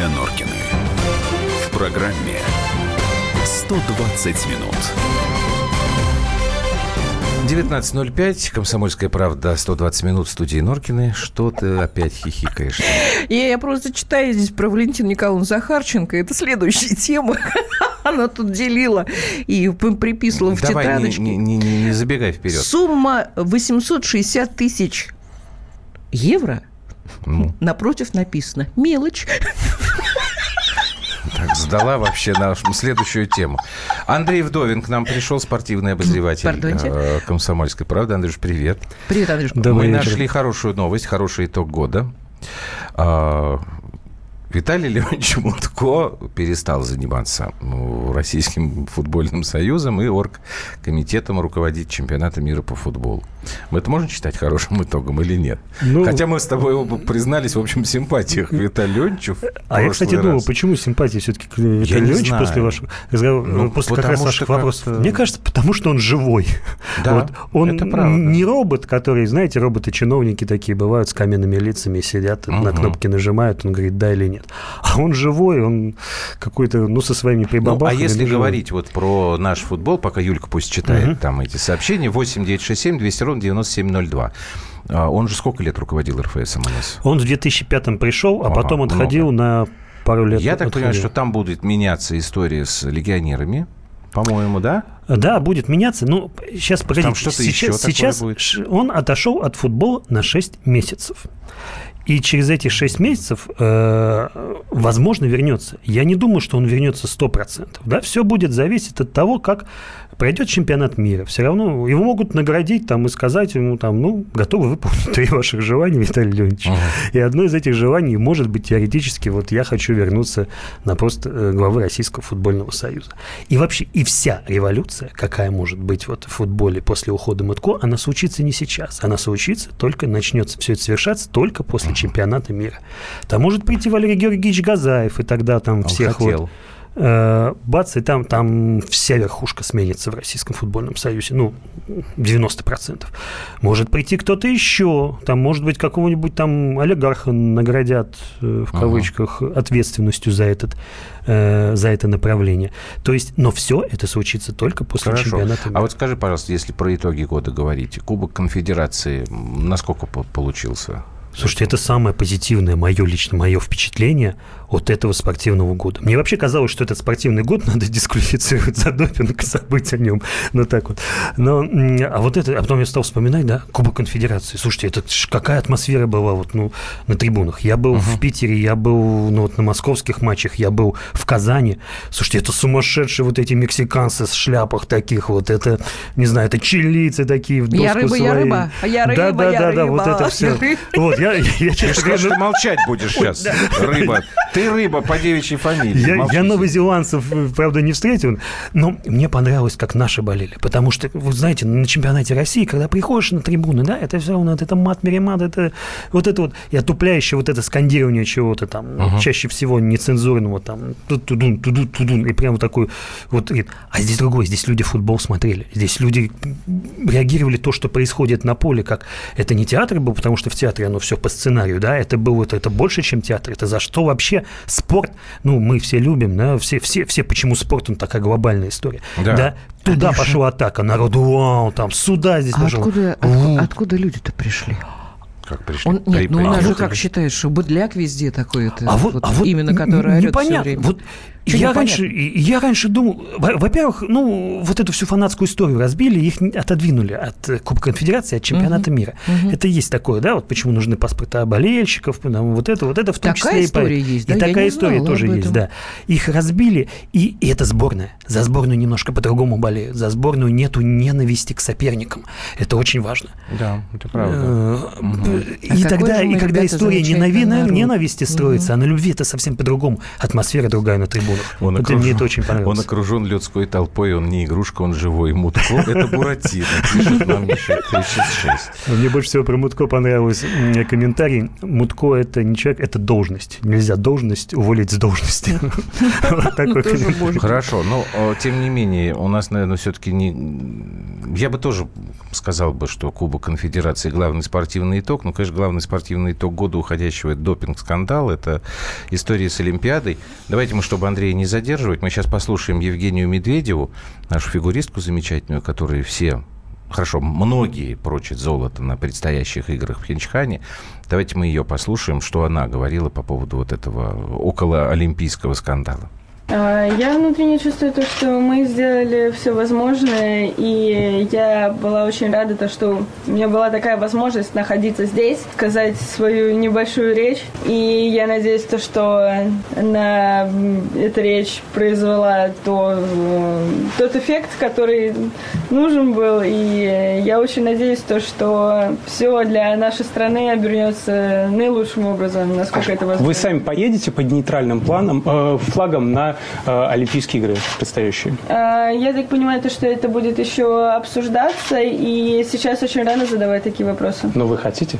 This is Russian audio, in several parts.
Юлия Норкины. В программе 120 минут. 19.05, «Комсомольская правда», 120 минут в студии Норкины. Что ты опять хихикаешь? Я, я просто читаю здесь про Валентину Николаевну Захарченко. Это следующая тема. Она тут делила и приписывала в Давай, тетрадочке. не, не, не, не забегай вперед. Сумма 860 тысяч евро. Ну. Напротив написано «Мелочь». Так, сдала вообще нашу следующую тему. Андрей Вдовин к нам пришел, спортивный обозреватель Пардоньте. э, «Комсомольской правды». Андрюш, привет. Привет, Андрюшка. Мы вечер. нашли хорошую новость, хороший итог года. Виталий Леонидович Мутко перестал заниматься ну, Российским футбольным союзом и оргкомитетом руководить чемпионатом мира по футболу. Мы это можем считать хорошим итогом или нет? Ну- Хотя мы с тобой оба признались в общем симпатиях Виталию Леонидовичу. А я, кстати, думал, раз. почему симпатии все-таки к Виталию Леонидовичу после вашего разговора, Ну, после как раз ваших вопросов? как-то- Мне кажется, потому что он живой. Да, Вот. Он это правда. не робот, который, знаете, роботы-чиновники такие бывают с каменными лицами, сидят, на Мгм. кнопки нажимают, он говорит, да или нет. А он живой, он какой-то, ну, со своими Ну, а прибабахами. если живой. говорить вот про наш футбол, пока Юлька пусть читает Мгм. там эти сообщения, 8 967 200 ровно 9702. А, Он же сколько лет руководил РФСом у нас? Он в 2005-м пришел, а Ага, потом отходил на пару лет. Я так отходил. понимаю, что там будет меняться история с легионерами, по-моему, да? Да, будет меняться. Ну, сейчас, погодите. Там что-то еще сейчас, такое сейчас будет? он отошел от футбола на 6 месяцев. И через эти 6 месяцев, э, возможно, вернется. Я не думаю, что он вернется 100%. Да? Все будет зависеть от того, как пройдет чемпионат мира. Все равно его могут наградить там, и сказать ему, там, ну, готовы выполнить три ваших желания, Виталий Леонидович. И одно из этих желаний может быть теоретически, вот я хочу вернуться на пост э, главы Российского футбольного союза. И вообще, и вся революция, какая может быть вот в футболе после ухода Мутко, она случится не сейчас. Она случится только, начнется все это совершаться только после чемпионата мира. Там может прийти Валерий Георгиевич Газаев, и тогда там Он всех хотел. вот... э, Бац, и там, там вся верхушка сменится в Российском футбольном союзе. Ну, 90%. Может прийти кто-то еще. Там, может быть, какого-нибудь там олигарха наградят, э, в Ага. кавычках, ответственностью за, этот, э, за это направление. То есть, но все это случится только после Хорошо. чемпионата мира. А вот скажи, пожалуйста, если про итоги года говорить, Кубок Конфедерации насколько по- получился? Слушайте, это самое позитивное мое лично мое впечатление от этого спортивного года. Мне вообще казалось, что этот спортивный год надо дисквалифицировать за допинг, забыть о нем. Ну так вот. Но, а вот это, а потом я стал вспоминать, да, Кубок Конфедерации. Слушайте, это ж какая атмосфера была вот, ну, на трибунах. Я был в Питере, я был ну, вот, на московских матчах, я был в Казани. Слушайте, это сумасшедшие вот эти мексиканцы с шляпах таких вот, это, не знаю, это чилийцы такие в Я доску рыба, я свои. рыба, я да, рыба, да, я да, да, вот рыба, это я все. рыба. Вот, я, я, Ты честно же говоря, что ты молчать будешь сейчас, рыба. Ты рыба по девичьей фамилии. Я, я новозеландцев, э, правда, не встретил, но мне понравилось, как наши болели. Потому что, вы знаете, на чемпионате России, когда приходишь на трибуны, да, это все равно, это мат, меремат, это вот это вот, и отупляющее вот это скандирование чего-то там, чаще всего нецензурного, там, тудун, тудун, тудун, и прям такой вот. А здесь другой, здесь люди футбол смотрели, здесь люди реагировали то, что происходит на поле, как это не театр был, потому что в театре оно все по сценарию, да, это было, это, это больше, чем театр, это за что вообще спорт, ну, мы все любим, да, все, все, все, почему спорт, он такая глобальная история, Да. да, туда пошла атака, народу, вау, там, сюда здесь А пошел. откуда, откуда, откуда люди-то пришли? Как пришли? Он, При- нет, ну у при- нас же как считаешь, что быдляк везде такой, это, А вот, вот а вот именно который орет все непонятно. время. Вот Чё я раньше, и- я раньше думал, во- во-первых, ну, вот эту всю фанатскую историю разбили, их отодвинули от э, Кубка Конфедерации, от чемпионата мира. Это есть такое, да, вот почему нужны паспорта болельщиков, там, вот это, вот это в том Такая числе и история по- есть, и да? Я такая история тоже есть, да. Их разбили, и, и это сборная. За сборную немножко по-другому болеют. За сборную нету ненависти к соперникам. Это очень важно. Да, это правда. Э, И А тогда, и когда история ненависти строится, а на любви это совсем по-другому. Атмосфера другая на трибунах. Он Вот мне это очень Он понравилось. окружен людской толпой, он не игрушка, он живой. Мутко – это Буратино, пишет нам Миша 366. Мне больше всего про Мутко понравился м, комментарий. Мутко – это не человек, это должность. Нельзя должность уволить с должности. Вот такой комментарий. Хорошо, но э, тем не менее, у нас, наверное, все-таки не... Я бы тоже сказал бы, что Кубок Конфедерации главный спортивный итог. Ну, конечно, главный спортивный итог года уходящего – это допинг-скандал, это история с Олимпиадой. Давайте мы, чтобы Андрея не задерживать, мы сейчас послушаем Евгению Медведеву, нашу фигуристку замечательную, которую все хорошо, многие прочат золото на предстоящих играх в Хинчхане. Давайте мы ее послушаем, что она говорила по поводу вот этого около олимпийского скандала. А, я внутренне чувствую то, что мы сделали все возможное, и я была очень рада, то, что у меня была такая возможность находиться здесь, сказать свою небольшую речь, и я надеюсь, то, что на эта речь произвела то, тот эффект, который нужен был, и я очень надеюсь, то, что все для нашей страны обернется наилучшим образом, насколько это возможно. Вы сами поедете под нейтральным планом, э, флагом на Э, Олимпийские игры предстоящие? Э, я так понимаю, то, что это будет еще обсуждаться, и сейчас очень рано задавать такие вопросы. Но вы хотите?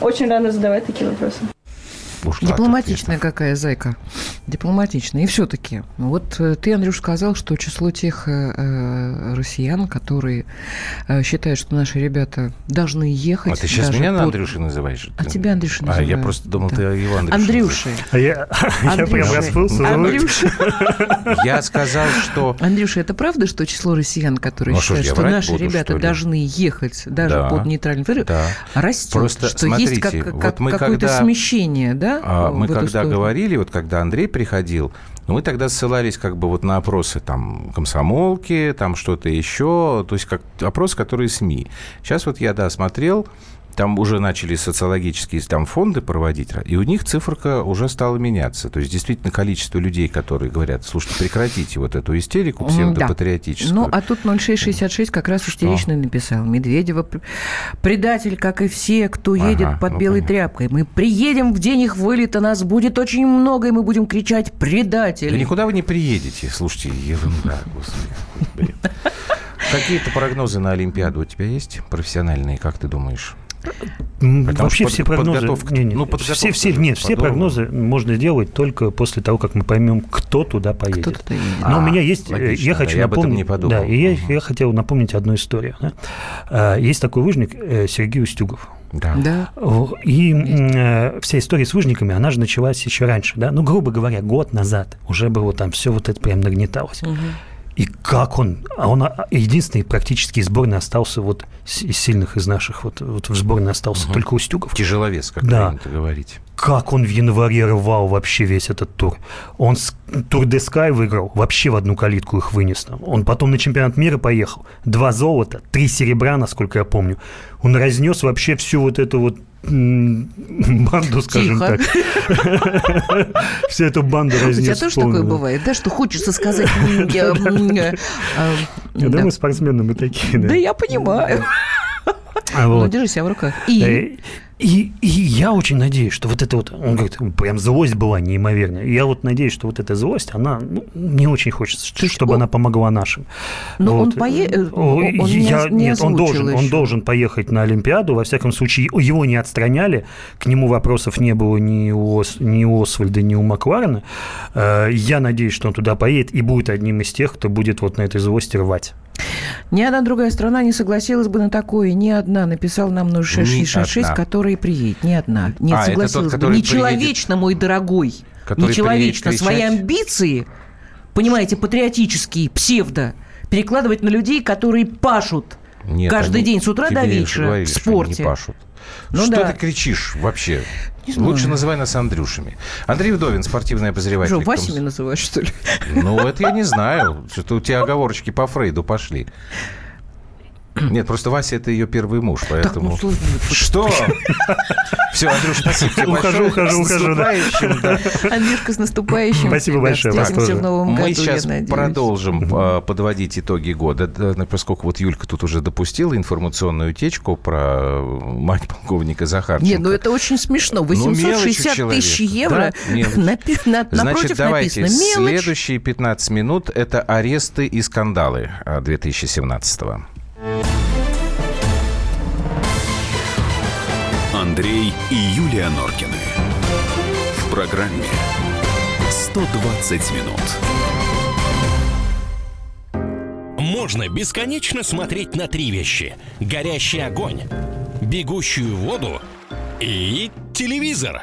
Очень рано задавать такие вопросы. Дипломатичная какая зайка. Дипломатичная. И все-таки, вот э, ты, Андрюш, сказал, что число тех э, э, россиян, которые э, считают, что наши ребята должны ехать. А ты сейчас меня под... на Андрюшей называешь? А тебя Андрюша называю. А я просто думал, да. ты его Андрюша. Андрюши. А я, я прям расплылся. Андрюша. Я сказал, что... Андрюша, это правда, что число россиян, которые ну, считают, что, что наши буду, ребята должны ехать даже да, под нейтральным да. растет? Просто что смотрите, есть как, вот мы какое-то когда... смещение, да? А, мы когда говорили, вот когда Андрей приходил, мы тогда ссылались как бы вот на опросы там комсомолки, там что-то еще, то есть как опросы, которые СМИ. Сейчас вот я, да, смотрел, там уже начали социологические там фонды проводить, и у них циферка уже стала меняться. То есть, действительно, количество людей, которые говорят, слушайте, прекратите вот эту истерику псевдопатриотическую. Да. Ну, а тут 0666 как раз истерично написал. Медведева предатель, как и все, кто едет ага, под ну, белой понятно. тряпкой. Мы приедем в день их вылета, нас будет очень много, и мы будем кричать «предатель». Да никуда вы не приедете. Слушайте, ерунда, господи. Какие-то прогнозы на Олимпиаду у тебя есть профессиональные, как ты думаешь? Потому Вообще все прогнозы, не, не, ну, все, все, нет, все прогнозы можно делать только после того, как мы поймем, кто туда поедет. Кто туда едет. Но а, у меня есть, э, логично, я хочу да, напомнить, я да, и я, я хотел напомнить одну историю. Да. А, есть такой лыжник э, Сергей Устюгов. Да. да. И э, вся история с выжниками, она же началась еще раньше, да, ну, грубо говоря, год назад уже было там все вот это прям нагнеталось. Угу. И как он, а он единственный практически из сборной остался вот из сильных из наших, вот, вот в сборной остался угу. только Устюгов. Тяжеловес, как да. принято говорить. Как он в январе рвал вообще весь этот тур. Он с Тур де Скай выиграл, вообще в одну калитку их вынес. Он потом на чемпионат мира поехал. Два золота, три серебра, насколько я помню. Он разнес вообще всю вот эту вот банду, скажем Тихо. так. Всю эту банду разнес. У тебя тоже такое бывает, да, что хочется сказать... Я думаю, спортсмены мы такие. Да я понимаю. Ну, держи себя в руках. И... И, и я очень надеюсь, что вот это вот, он говорит, прям злость была неимоверная. Я вот надеюсь, что вот эта злость, она ну, не очень хочется, что, чтобы он, она помогла нашим. Но вот. он поедет, он, я, не, Нет, он должен, еще. он должен поехать на Олимпиаду. Во всяком случае, его не отстраняли, к нему вопросов не было ни у, ни у Освальда, ни у Макларена. Э, я надеюсь, что он туда поедет и будет одним из тех, кто будет вот на этой злости рвать. Ни одна другая страна не согласилась бы на такое. Ни одна написал нам 0666, который приедет. Ни одна. Не а, согласилась тот, бы. Нечеловечно, мой дорогой. Нечеловечно свои амбиции, понимаете, патриотические, псевдо, перекладывать на людей, которые пашут Нет, каждый день с утра до вечера говорили, в спорте. не пашут. Ну, что да. ты кричишь вообще? Не знаю. Лучше называй нас Андрюшами. Андрей Вдовин, спортивный обозреватель. Что, Васями называешь, что ли? Ну, это я не знаю. Что-то у тебя оговорочки по Фрейду пошли. Нет, просто Вася это ее первый муж, поэтому... Так, ну, что? Все, Андрюш, спасибо тебе ухожу. Ухожу, ухожу. Андрюшка, с наступающим. Спасибо большое. Встретимся в новом году, Мы сейчас продолжим а, подводить итоги года, поскольку вот Юлька тут уже допустила информационную утечку про мать полковника Захарченко. Нет, ну это очень смешно. 860 ну, тысяч евро Значит, давайте, следующие 15 минут – это аресты и скандалы 2017 -го. Андрей и Юлия Норкины. В программе 120 минут. можно бесконечно смотреть на три вещи. Горящий огонь, бегущую воду и телевизор.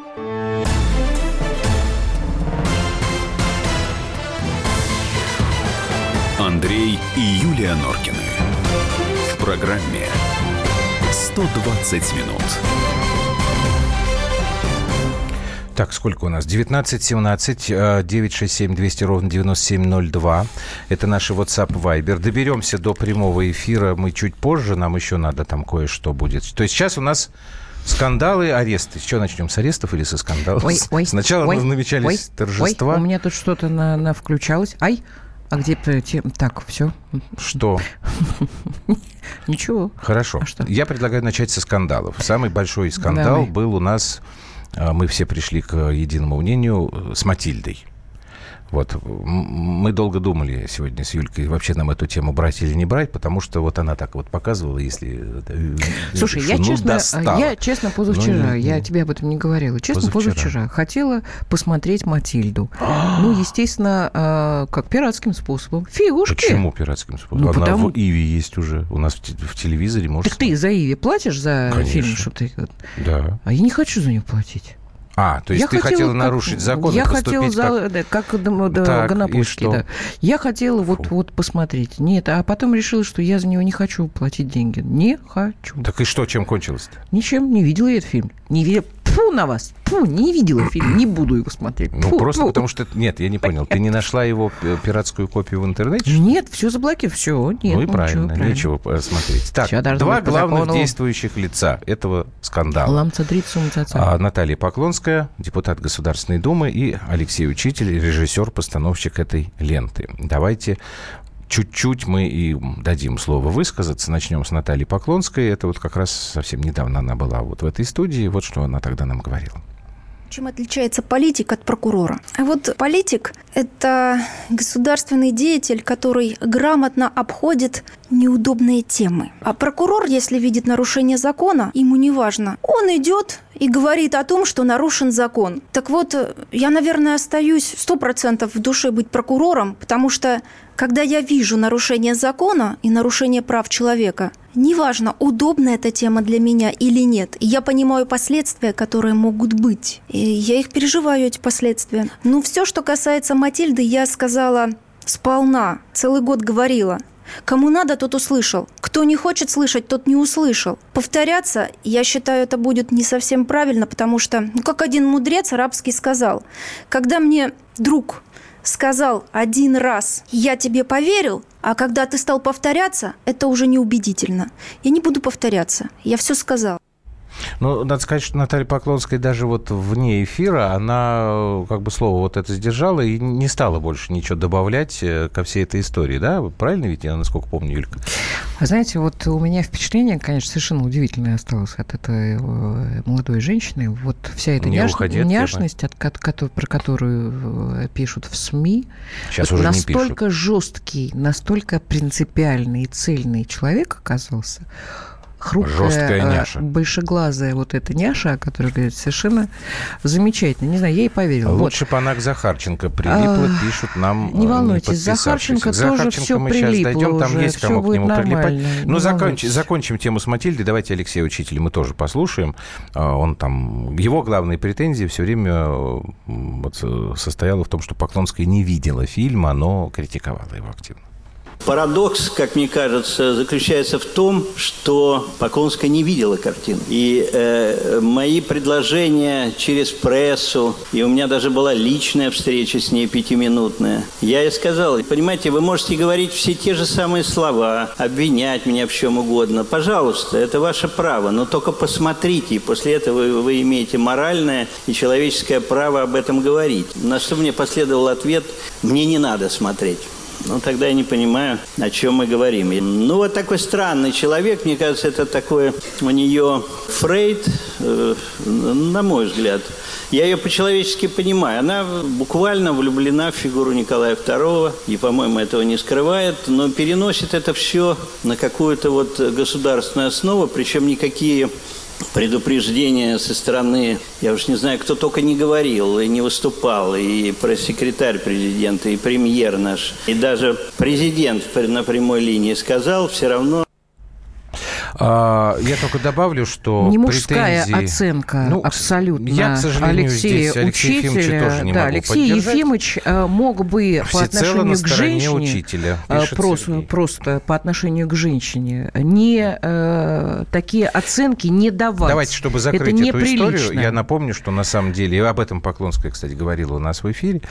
Андрей и Юлия Норкины. В программе 120 минут. Так, сколько у нас? 19 17 967 200 ровно 9702. Это наши WhatsApp Viber. Доберемся до прямого эфира мы чуть позже. Нам еще надо там кое-что будет. То есть сейчас у нас Скандалы, аресты. С чего начнем? С арестов или со скандалов? Ой, ой, Сначала ой, намечались ой, торжества. Ой, у меня тут что-то на, на включалось. Ай, а где Так, все. Что? Ничего. Хорошо. А что? Я предлагаю начать со скандалов. Самый большой скандал Давай. был у нас, а, мы все пришли к единому мнению, с Матильдой. Вот. Мы долго думали сегодня с Юлькой, вообще нам эту тему брать или не брать, потому что вот она так вот показывала, если... Э, Слушай, я, ну, честно, достала. я честно позавчера, ну, я тебе об этом не говорила, честно позавчера, позавчера хотела посмотреть «Матильду». ну, естественно, как пиратским способом. Фигушки. Почему пиратским способом? Ну, Она потому... в Иви есть уже, у нас в, телевизоре может. Так ты за Иви платишь за Конечно. фильм, что ты... Да. А я не хочу за нее платить. А, то есть я ты хотела, хотела нарушить закон Я хотела, за, как, да, как да, так, Гонопольский, да. Я хотела вот, вот посмотреть. Нет, а потом решила, что я за него не хочу платить деньги. Не хочу. Так и что, чем кончилось-то? Ничем, не видела я этот фильм. Не видела. Фу на вас. Фу, не видела фильм, не буду его смотреть. Ну, фу, просто фу. потому что... Нет, я не понял. Ты не нашла его пиратскую копию в интернете? Нет, все заблокировано, все. Нет, ну и правильно, правильно, нечего смотреть. Так, два главных действующих лица этого скандала. Ламца а, Наталья Поклонская, депутат Государственной Думы, и Алексей Учитель, режиссер-постановщик этой ленты. Давайте чуть-чуть мы и дадим слово высказаться. Начнем с Натальи Поклонской. Это вот как раз совсем недавно она была вот в этой студии. Вот что она тогда нам говорила. Чем отличается политик от прокурора? А вот политик – это государственный деятель, который грамотно обходит неудобные темы. А прокурор, если видит нарушение закона, ему не важно. Он идет и говорит о том, что нарушен закон. Так вот, я, наверное, остаюсь сто процентов в душе быть прокурором, потому что когда я вижу нарушение закона и нарушение прав человека, неважно, удобна эта тема для меня или нет, я понимаю последствия, которые могут быть. И я их переживаю, эти последствия. Ну, все, что касается Матильды, я сказала сполна, целый год говорила. Кому надо, тот услышал. Кто не хочет слышать, тот не услышал. Повторяться, я считаю, это будет не совсем правильно, потому что, ну, как один мудрец арабский сказал, когда мне друг сказал один раз «я тебе поверил», а когда ты стал повторяться, это уже неубедительно. Я не буду повторяться. Я все сказал. Ну, надо сказать, что Наталья Поклонская даже вот вне эфира, она как бы слово вот это сдержала и не стала больше ничего добавлять э, ко всей этой истории, да? Правильно ведь, я насколько помню, Юлька? Знаете, вот у меня впечатление, конечно, совершенно удивительное осталось от этой э, молодой женщины. Вот вся эта няш... уходи няшность, от, от, от, про которую э, пишут в СМИ, Сейчас уже настолько не пишут. жесткий, настолько принципиальный и цельный человек оказался, хрупкая, Жесткая а, няша. большеглазая вот эта няша, которая говорит, совершенно замечательно. Не знаю, я ей поверила. Лучше вот. бы она к Захарченко прилипла, а, пишут нам Не волнуйтесь, Захарченко, Захарченко тоже все мы прилипло сейчас дойдем, там уже, есть кому к нему прилипать. Ну, закончим, закончим тему с Матильдой. Давайте Алексея Учителя мы тоже послушаем. А, он там... Его главные претензии все время вот, состояла в том, что Поклонская не видела фильма, но критиковала его активно. Парадокс, как мне кажется, заключается в том, что Поклонская не видела картину. И э, мои предложения через прессу, и у меня даже была личная встреча с ней пятиминутная, я ей сказал, понимаете, вы можете говорить все те же самые слова, обвинять меня в чем угодно. Пожалуйста, это ваше право, но только посмотрите, и после этого вы имеете моральное и человеческое право об этом говорить. На что мне последовал ответ, мне не надо смотреть. Ну, тогда я не понимаю, о чем мы говорим. Ну, вот такой странный человек, мне кажется, это такое у нее Фрейд, э, на мой взгляд. Я ее по-человечески понимаю. Она буквально влюблена в фигуру Николая II, и, по-моему, этого не скрывает, но переносит это все на какую-то вот государственную основу, причем никакие предупреждения со стороны, я уж не знаю, кто только не говорил и не выступал, и пресс-секретарь президента, и премьер наш, и даже президент на прямой линии сказал, все равно а, я только добавлю, что не мужская претензии... оценка ну, абсолютно. Я, к сожалению, Алексея здесь Алексея Учителя, тоже не да, могу Алексей. Ефимович э, мог бы Всецело по отношению к женщине учителя, э, просто, просто по отношению к женщине не э, такие оценки не давать. Давайте, чтобы закрыть Это эту неприлично. историю, я напомню, что на самом деле, и об этом Поклонская, кстати, говорила у нас в эфире,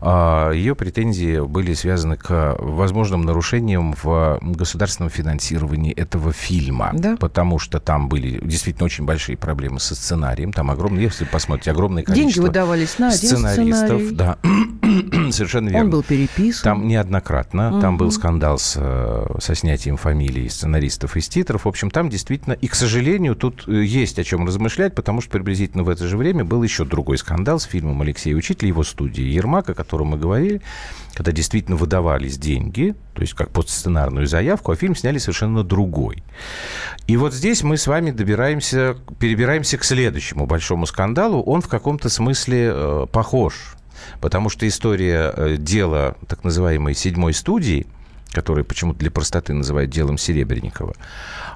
э, ее претензии были связаны к возможным нарушениям в государственном финансировании этого фильма. Да. Потому что там были действительно очень большие проблемы со сценарием. Там огромное, если посмотрите, огромное количество Деньги выдавались на один сценаристов. сценарий. Да, совершенно верно. Он был переписан. Там неоднократно. Угу. Там был скандал с, э, со снятием фамилий сценаристов из титров. В общем, там действительно... И, к сожалению, тут э, есть о чем размышлять, потому что приблизительно в это же время был еще другой скандал с фильмом Алексея Учителя, его студии Ермак, о котором мы говорили, когда действительно выдавались деньги, то есть как под сценарную заявку, а фильм сняли совершенно другой. И вот здесь мы с вами добираемся, перебираемся к следующему большому скандалу. Он в каком-то смысле э, похож, потому что история э, дела так называемой седьмой студии, которую почему-то для простоты называют делом Серебренникова,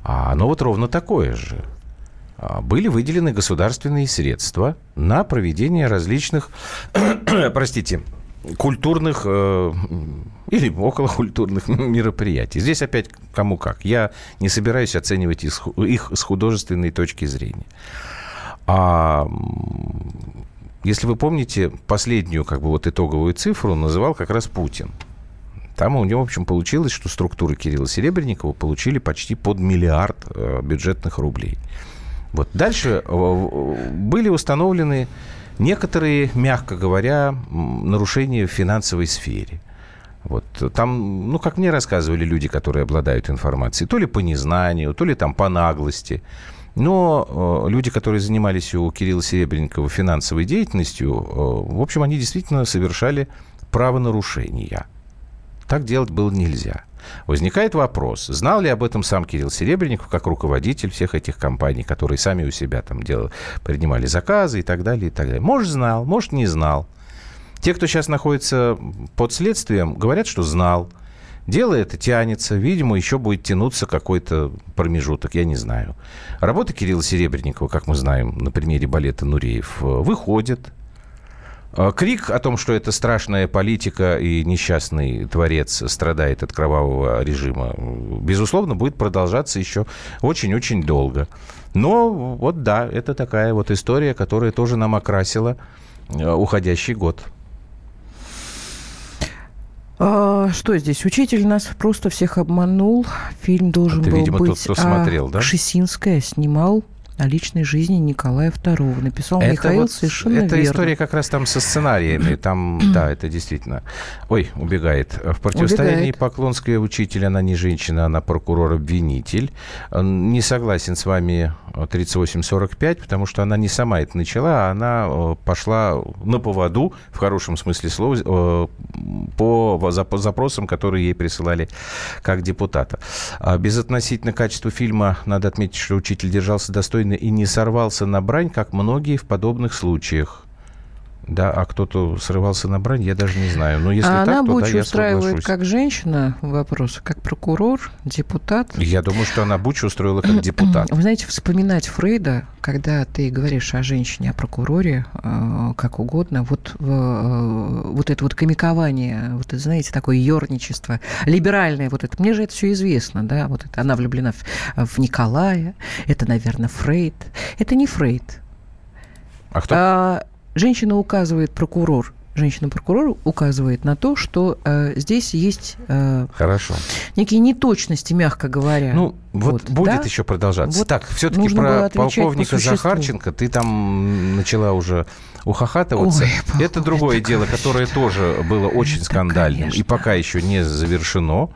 а оно вот ровно такое же а, были выделены государственные средства на проведение различных, простите, культурных э, или околокультурных мероприятий. Здесь опять кому как. Я не собираюсь оценивать их, их с художественной точки зрения. А если вы помните, последнюю как бы вот итоговую цифру называл как раз Путин. Там у него, в общем, получилось, что структуры Кирилла Серебренникова получили почти под миллиард э, бюджетных рублей. Вот. Дальше э, были установлены некоторые, мягко говоря, нарушения в финансовой сфере. Вот там, ну, как мне рассказывали люди, которые обладают информацией, то ли по незнанию, то ли там по наглости. Но э, люди, которые занимались у Кирилла Серебренникова финансовой деятельностью, э, в общем, они действительно совершали правонарушения. Так делать было нельзя. Возникает вопрос, знал ли об этом сам Кирилл Серебренников, как руководитель всех этих компаний, которые сами у себя там делали, принимали заказы и так далее, и так далее. Может, знал, может, не знал. Те, кто сейчас находится под следствием, говорят, что знал. Дело это тянется, видимо, еще будет тянуться какой-то промежуток, я не знаю. Работа Кирилла Серебренникова, как мы знаем на примере балета «Нуреев», выходит, а, крик о том, что это страшная политика и несчастный творец страдает от кровавого режима, безусловно, будет продолжаться еще очень-очень долго. Но вот да, это такая вот история, которая тоже нам окрасила а, уходящий год. А, что здесь? Учитель нас просто всех обманул. Фильм должен Это, был видимо, быть... Тот, кто смотрел, а, да? Шесинская снимал о личной жизни Николая II. Написал это Михаил вот, совершенно Это верно. история как раз там со сценариями. Там, да, это действительно... Ой, убегает. В противостоянии убегает. Поклонская учитель, она не женщина, она прокурор-обвинитель. Не согласен с вами 38-45, потому что она не сама это начала, а она э, пошла на поводу, в хорошем смысле слова, э, по запросам, которые ей присылали как депутата. А безотносительно качества фильма, надо отметить, что учитель держался достойно и не сорвался на брань, как многие в подобных случаях. Да, а кто-то срывался на брань, я даже не знаю. Но если а так, она то Бучу да, устраивает соглашусь. как женщина вопрос, как прокурор, депутат. Я думаю, что она Бучу устроила как депутат. Вы знаете, вспоминать Фрейда, когда ты говоришь о женщине, о прокуроре, э, как угодно, вот, э, вот это вот комикование, вот это, знаете, такое ерничество, либеральное вот это, мне же это все известно, да, вот это, она влюблена в, в Николая, это, наверное, Фрейд. Это не Фрейд. А кто? А, женщина указывает прокурор женщина-прокурор указывает на то, что э, здесь есть э, Хорошо. некие неточности, мягко говоря. Ну, вот, вот будет да? еще продолжаться. Вот так, все-таки про полковника по Захарченко ты там начала уже ухахатываться. Ой, это другое дело, которое тоже было очень это, скандальным конечно. и пока еще не завершено.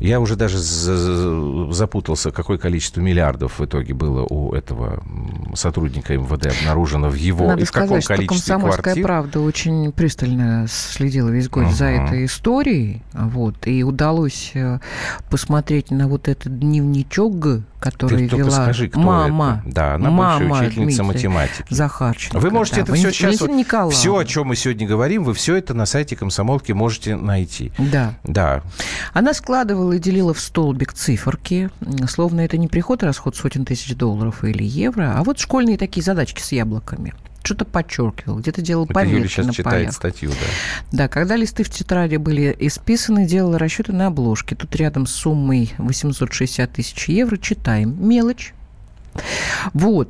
Я уже даже запутался, какое количество миллиардов в итоге было у этого сотрудника МВД обнаружено в его Надо и в сказать, каком количестве что «Комсомольская квартир. правда» очень пристально следила весь год uh-huh. за этой историей. Вот, и удалось э, посмотреть на вот этот дневничок который Ты вела скажи, кто мама. Это? Да, она мама бывшая учительница Дмитрия математики. Захарченко. Вы можете да. это все сейчас... Вот, все, о чем мы сегодня говорим, вы все это на сайте комсомолки можете найти. Да. Да. Она складывала и делила в столбик циферки, словно это не приход и расход сотен тысяч долларов или евро, а вот школьные такие задачки с яблоками что-то подчеркивал, где-то делал Это пометки Юля сейчас на читает полях. статью, да. Да, когда листы в тетради были исписаны, делала расчеты на обложке. Тут рядом с суммой 860 тысяч евро читаем. Мелочь. Вот.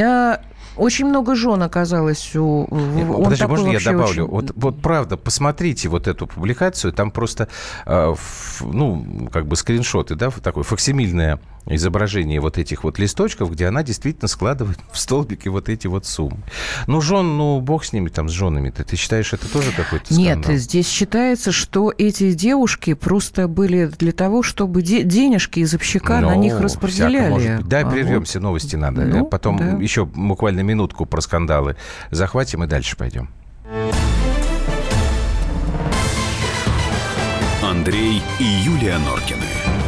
А, очень много жен оказалось у... Нет, он подожди, можно я добавлю? Очень... Вот, вот правда, посмотрите вот эту публикацию, там просто, э, ну, как бы скриншоты, да, такое факсимильное изображение вот этих вот листочков, где она действительно складывает в столбики вот эти вот суммы. Ну, жен, ну, бог с ними, там, с женами-то. Ты считаешь, это тоже какой-то скандал? Нет, здесь считается, что эти девушки просто были для того, чтобы де- денежки из общака ну, на них распределяли. Может быть. Дай а прервемся, вот. новости надо. Ну, Потом да. еще буквально минутку про скандалы захватим и дальше пойдем. Андрей и Юлия Норкины.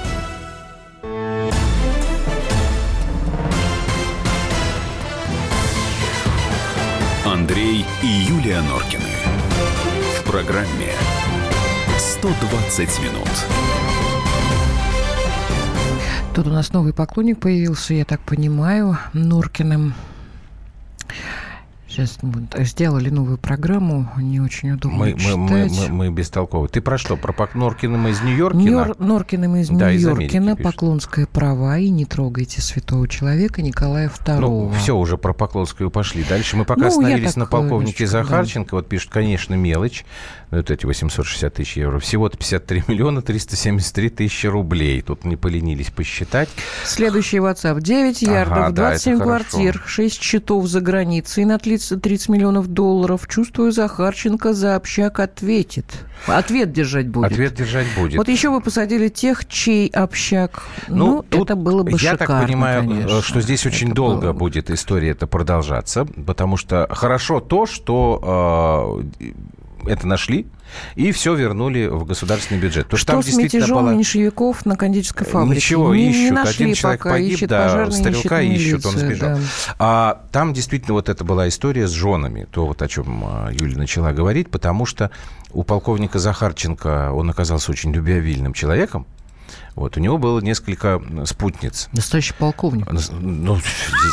Андрей и Юлия Норкины. В программе 120 минут. Тут у нас новый поклонник появился, я так понимаю, Норкиным. Сейчас сделали новую программу, не очень удобно мы, читать. Мы, мы, мы, мы бестолковы. Ты про что? Про Норкиным из Нью-Йоркина? Нью- Норкиным из да, Нью-Йоркина, Поклонская права и не трогайте святого человека Николая II. Ну, все, уже про Поклонскую пошли. Дальше мы пока ну, остановились на полковнике Захарченко. Да. Вот пишут, конечно, мелочь. Ну, вот эти 860 тысяч евро. Всего-то 53 миллиона 373 тысячи рублей. Тут не поленились посчитать. Следующий WhatsApp. 9 ярдов, ага, 27 да, квартир, хорошо. 6 счетов за границей на 30, 30 миллионов долларов. Чувствую, Захарченко за общак ответит. Ответ держать будет. Ответ держать будет. Вот еще вы посадили тех, чей общак. Ну, ну это было бы я шикарно, так понимаю, конечно. что здесь очень это долго было. будет история это продолжаться, потому что хорошо то, что э, это нашли, и все вернули в государственный бюджет. То, что, что с мятежом была... меньшевиков на кондитерской фабрике? Ничего, не, ищут. Не нашли Один человек пока, погиб, ищет да, стрелка ищут, ищут, он сбежал. Да. А там действительно вот это была история с женами, то вот о чем а, Юля начала говорить, потому что у полковника Захарченко он оказался очень любвеобильным человеком, вот, у него было несколько спутниц. Настоящий полковник. Ну,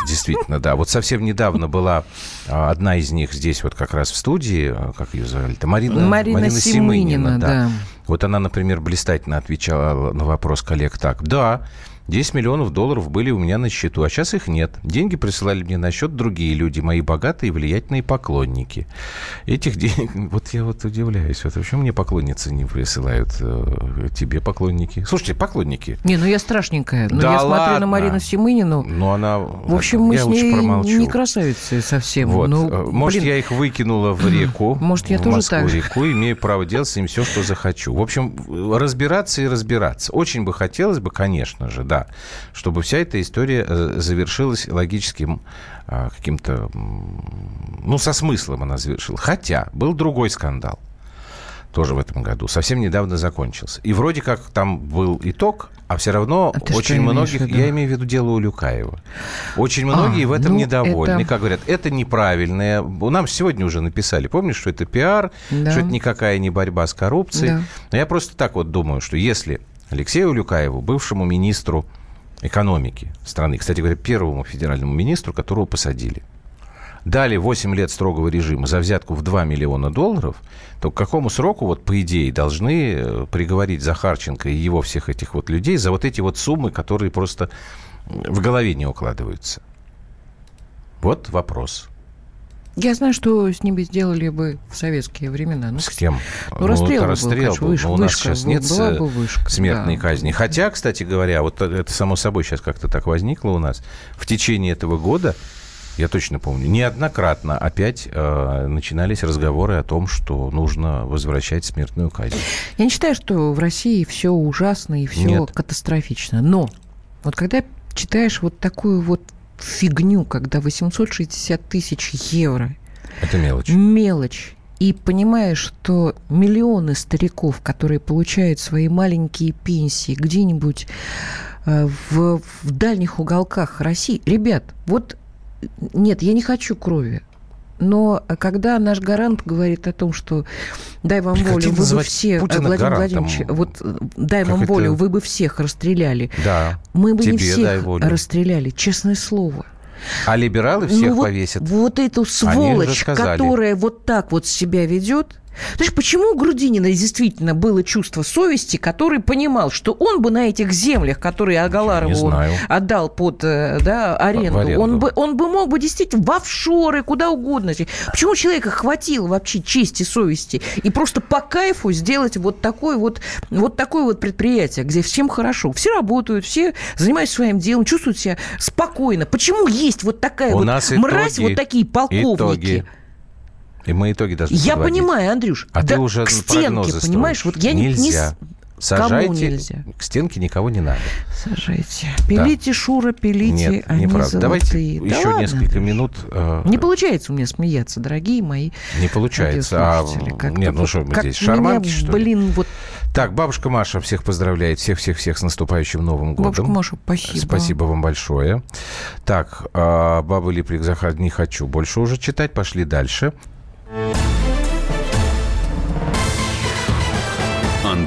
действительно, да. Вот совсем недавно была а, одна из них здесь вот как раз в студии, а, как ее звали-то? Марина, Марина, Марина Семынина, Семынина да. да. Вот она, например, блистательно отвечала на вопрос коллег так. Да, 10 миллионов долларов были у меня на счету, а сейчас их нет. Деньги присылали мне на счет другие люди, мои богатые и влиятельные поклонники. Этих денег... Вот я вот удивляюсь. Вот почему мне поклонницы не присылают э, тебе поклонники? Слушайте, поклонники. Не, ну я страшненькая. Но ну, да я ладно. смотрю на Марину Семынину. Ну она... В общем, мы я с ней не красавицы совсем. Вот. Ну, э, может, блин. я их выкинула в реку. Может, я в тоже Москву, так реку, имею право делать с ним все, что захочу. В общем, разбираться и разбираться. Очень бы хотелось бы, конечно же, да, чтобы вся эта история э, завершилась логическим а, каким-то, ну, со смыслом она завершилась. Хотя был другой скандал тоже в этом году, совсем недавно закончился. И вроде как там был итог, а все равно а очень многих, я имею в виду дело у Люкаева, очень многие а, в этом ну, недовольны, это... как говорят, это неправильное. У нас сегодня уже написали, помнишь, что это пиар, да. что это никакая не борьба с коррупцией. Да. Но я просто так вот думаю, что если Алексею Люкаеву, бывшему министру экономики страны. Кстати говоря, первому федеральному министру, которого посадили. Дали 8 лет строгого режима за взятку в 2 миллиона долларов, то к какому сроку, вот по идее, должны э, приговорить Захарченко и его всех этих вот людей за вот эти вот суммы, которые просто в голове не укладываются? Вот вопрос. Я знаю, что с ними сделали бы в советские времена. Ну, с кем? Ну, расстрел, ну, расстрел был, конечно, выш, но у нас сейчас нет была бы вышка, смертной да. казни. Хотя, кстати говоря, вот это само собой сейчас как-то так возникло у нас. В течение этого года, я точно помню, неоднократно опять э, начинались разговоры о том, что нужно возвращать смертную казнь. Я не считаю, что в России все ужасно и все нет. катастрофично. Но вот когда читаешь вот такую вот фигню, когда 860 тысяч евро. Это мелочь. Мелочь. И понимаешь, что миллионы стариков, которые получают свои маленькие пенсии где-нибудь э, в, в дальних уголках России. Ребят, вот нет, я не хочу крови. Но когда наш гарант говорит о том, что дай вам волю, вы бы все, Путина Владимир гарантом. Владимирович, вот дай вам это? волю, вы бы всех расстреляли. Да. Мы бы не всех расстреляли, честное слово. А либералы всех ну, вот, повесят. Вот эту сволочь, которая вот так вот себя ведет. Знаешь, почему у Грудинина действительно было чувство совести, который понимал, что он бы на этих землях, которые Агаларову отдал под э, да, аренду, аренду. Он, бы, он бы мог бы действительно в офшоры, куда угодно. Почему человека хватило вообще чести, совести и просто по кайфу сделать вот такое вот, вот такое вот предприятие, где всем хорошо, все работают, все занимаются своим делом, чувствуют себя спокойно. Почему есть вот такая У вот мразь, итоги, вот такие полковники? итоги. И мы итоги должны Я подводить. понимаю, Андрюш. А да ты уже к стенке, понимаешь? строишь. Вот я не- не нельзя. с- Сажайте. Кому нельзя? К стенке никого не надо. Сажайте. Пилите, Шура, пилите, Нет, они неправда. Давайте. Да еще ладно, несколько Андрюш. минут. э, Не получается у меня смеяться, дорогие мои не получается. А, нет, ну что мы здесь, меня, шарманки, что ли? Блин, вот Так, бабушка Маша всех поздравляет, всех-всех-всех с наступающим Новым годом. бабушка Маша, спасибо. Спасибо вам большое. Так, а, Баба Захар, не хочу больше уже читать, пошли дальше.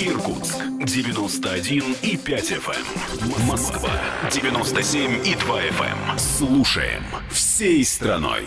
Иркутск 91 и 5 FM. Москва 97 и 2 FM. Слушаем всей страной.